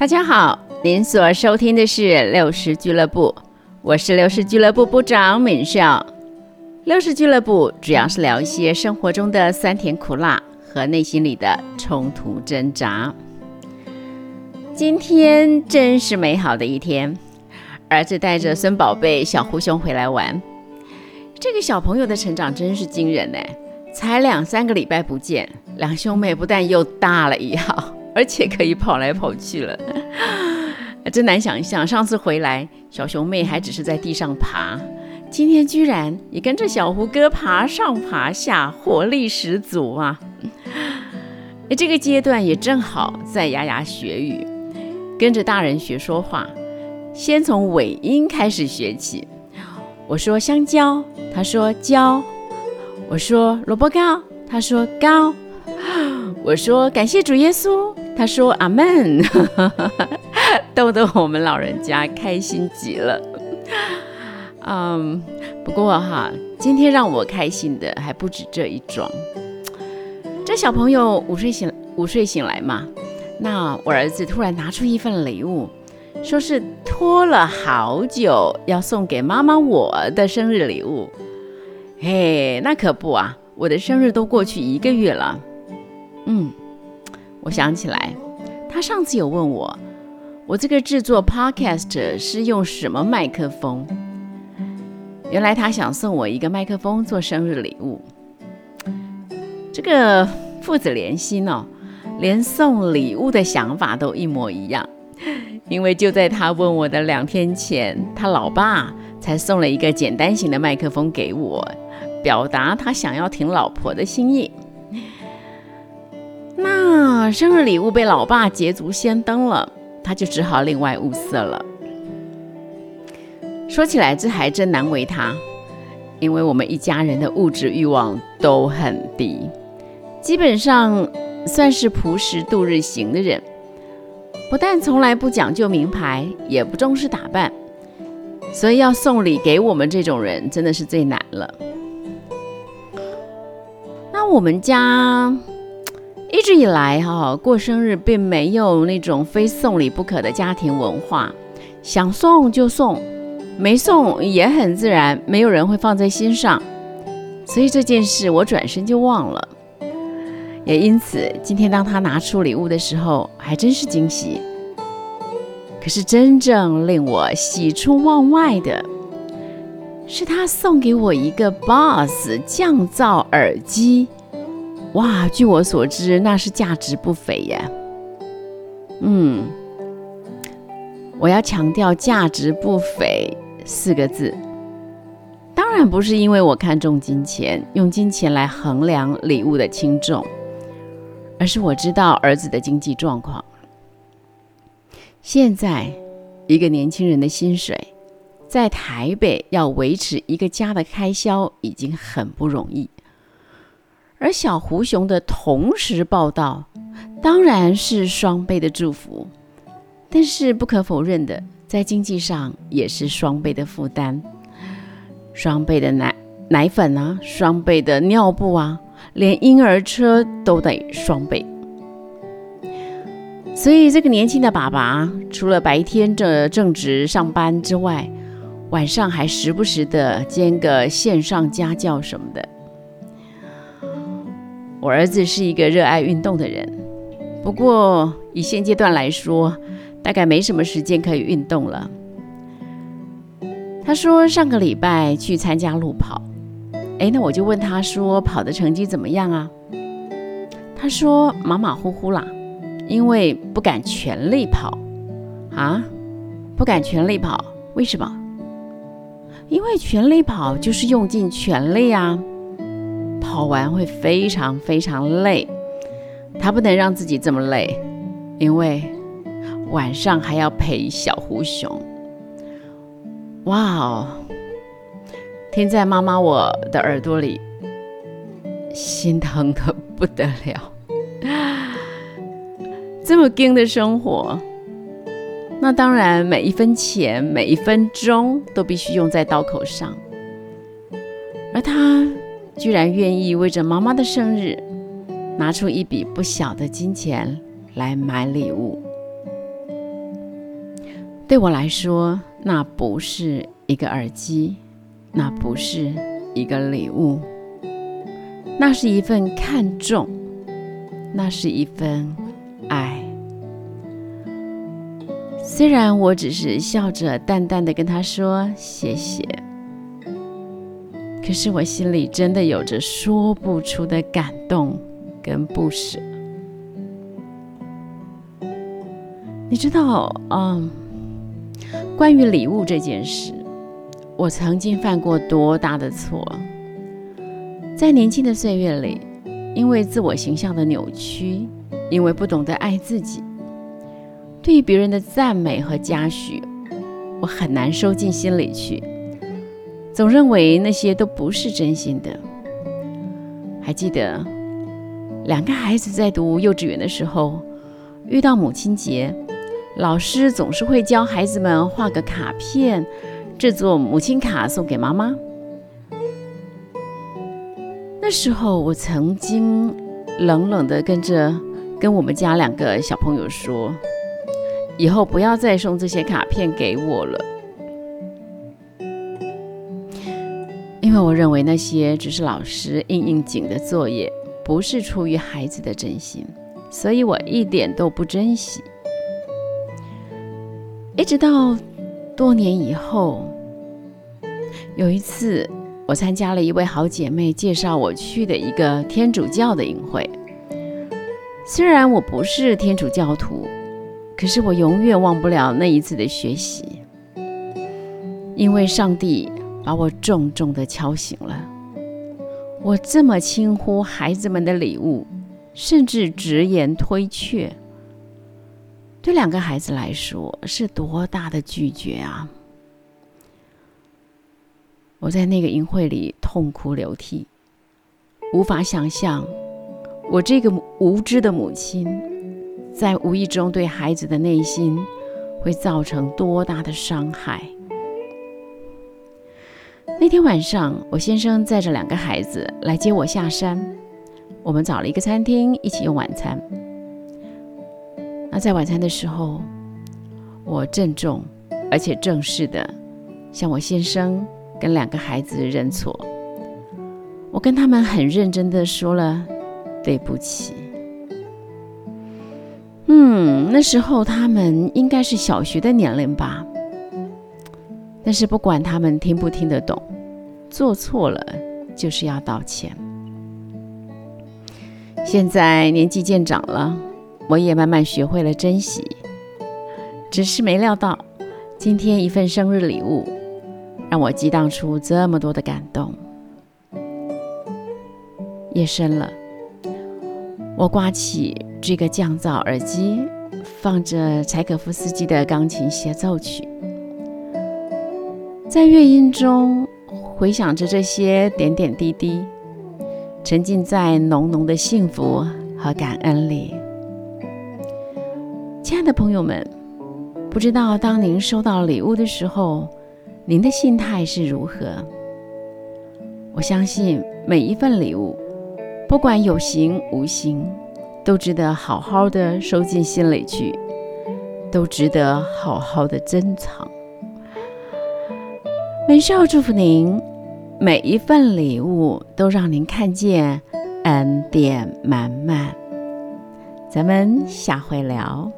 大家好，您所收听的是六十俱乐部，我是六十俱乐部部长敏少。六十俱乐部主要是聊一些生活中的酸甜苦辣和内心里的冲突挣扎。今天真是美好的一天，儿子带着孙宝贝小胡熊回来玩。这个小朋友的成长真是惊人呢，才两三个礼拜不见，两兄妹不但又大了一号。而且可以跑来跑去了，真难想象。上次回来，小熊妹还只是在地上爬，今天居然也跟着小胡哥爬上爬下，活力十足啊！哎，这个阶段也正好在牙牙学语，跟着大人学说话，先从尾音开始学起。我说香蕉，他说蕉；我说萝卜糕，他说糕；我说感谢主耶稣。他说：“阿门，逗得我们老人家开心极了。嗯，不过哈，今天让我开心的还不止这一桩。这小朋友午睡醒，午睡醒来嘛，那我儿子突然拿出一份礼物，说是拖了好久要送给妈妈我的生日礼物。嘿，那可不啊，我的生日都过去一个月了。嗯。”我想起来，他上次有问我，我这个制作 podcast 是用什么麦克风？原来他想送我一个麦克风做生日礼物。这个父子连心哦，连送礼物的想法都一模一样。因为就在他问我的两天前，他老爸才送了一个简单型的麦克风给我，表达他想要听老婆的心意。那生日礼物被老爸捷足先登了，他就只好另外物色了。说起来，这还真难为他，因为我们一家人的物质欲望都很低，基本上算是朴实度日型的人。不但从来不讲究名牌，也不重视打扮，所以要送礼给我们这种人，真的是最难了。那我们家。一直以来，哈过生日并没有那种非送礼不可的家庭文化，想送就送，没送也很自然，没有人会放在心上，所以这件事我转身就忘了。也因此，今天当他拿出礼物的时候，还真是惊喜。可是真正令我喜出望外的，是他送给我一个 BOSS 降噪耳机。哇，据我所知，那是价值不菲呀。嗯，我要强调“价值不菲”四个字，当然不是因为我看重金钱，用金钱来衡量礼物的轻重，而是我知道儿子的经济状况。现在，一个年轻人的薪水，在台北要维持一个家的开销，已经很不容易。而小胡熊的同时报道，当然是双倍的祝福，但是不可否认的，在经济上也是双倍的负担，双倍的奶奶粉啊，双倍的尿布啊，连婴儿车都得双倍。所以这个年轻的爸爸，除了白天这正值上班之外，晚上还时不时的兼个线上家教什么的。我儿子是一个热爱运动的人，不过以现阶段来说，大概没什么时间可以运动了。他说上个礼拜去参加路跑，哎，那我就问他说跑的成绩怎么样啊？他说马马虎虎啦，因为不敢全力跑啊，不敢全力跑，为什么？因为全力跑就是用尽全力啊。跑完会非常非常累，他不能让自己这么累，因为晚上还要陪小胡熊。哇哦，听在妈妈我的耳朵里，心疼的不得了。这么硬的生活，那当然每一分钱每一分钟都必须用在刀口上，而他。居然愿意为着妈妈的生日，拿出一笔不小的金钱来买礼物。对我来说，那不是一个耳机，那不是一个礼物，那是一份看重，那是一份爱。虽然我只是笑着淡淡的跟他说谢谢，可是我心里真的有着说不出的感动跟不舍。你知道，嗯。关于礼物这件事，我曾经犯过多大的错？在年轻的岁月里，因为自我形象的扭曲，因为不懂得爱自己，对于别人的赞美和嘉许，我很难收进心里去，总认为那些都不是真心的。还记得两个孩子在读幼稚园的时候，遇到母亲节。老师总是会教孩子们画个卡片，制作母亲卡送给妈妈。那时候，我曾经冷冷的跟着跟我们家两个小朋友说：“以后不要再送这些卡片给我了。”因为我认为那些只是老师应应景的作业，不是出于孩子的真心，所以我一点都不珍惜。一直到多年以后，有一次，我参加了一位好姐妹介绍我去的一个天主教的营会。虽然我不是天主教徒，可是我永远忘不了那一次的学习，因为上帝把我重重的敲醒了。我这么轻呼孩子们的礼物，甚至直言推却。对两个孩子来说是多大的拒绝啊！我在那个营会里痛哭流涕，无法想象我这个无知的母亲，在无意中对孩子的内心会造成多大的伤害。那天晚上，我先生载着两个孩子来接我下山，我们找了一个餐厅一起用晚餐。那在晚餐的时候，我郑重而且正式的向我先生跟两个孩子认错。我跟他们很认真的说了对不起。嗯，那时候他们应该是小学的年龄吧。但是不管他们听不听得懂，做错了就是要道歉。现在年纪渐长了。我也慢慢学会了珍惜，只是没料到，今天一份生日礼物，让我激荡出这么多的感动。夜深了，我刮起这个降噪耳机，放着柴可夫斯基的钢琴协奏曲，在乐音中回想着这些点点滴滴，沉浸在浓浓的幸福和感恩里。亲爱的朋友们，不知道当您收到礼物的时候，您的心态是如何？我相信每一份礼物，不管有形无形，都值得好好的收进心里去，都值得好好的珍藏。文少祝福您，每一份礼物都让您看见恩典满满。咱们下回聊。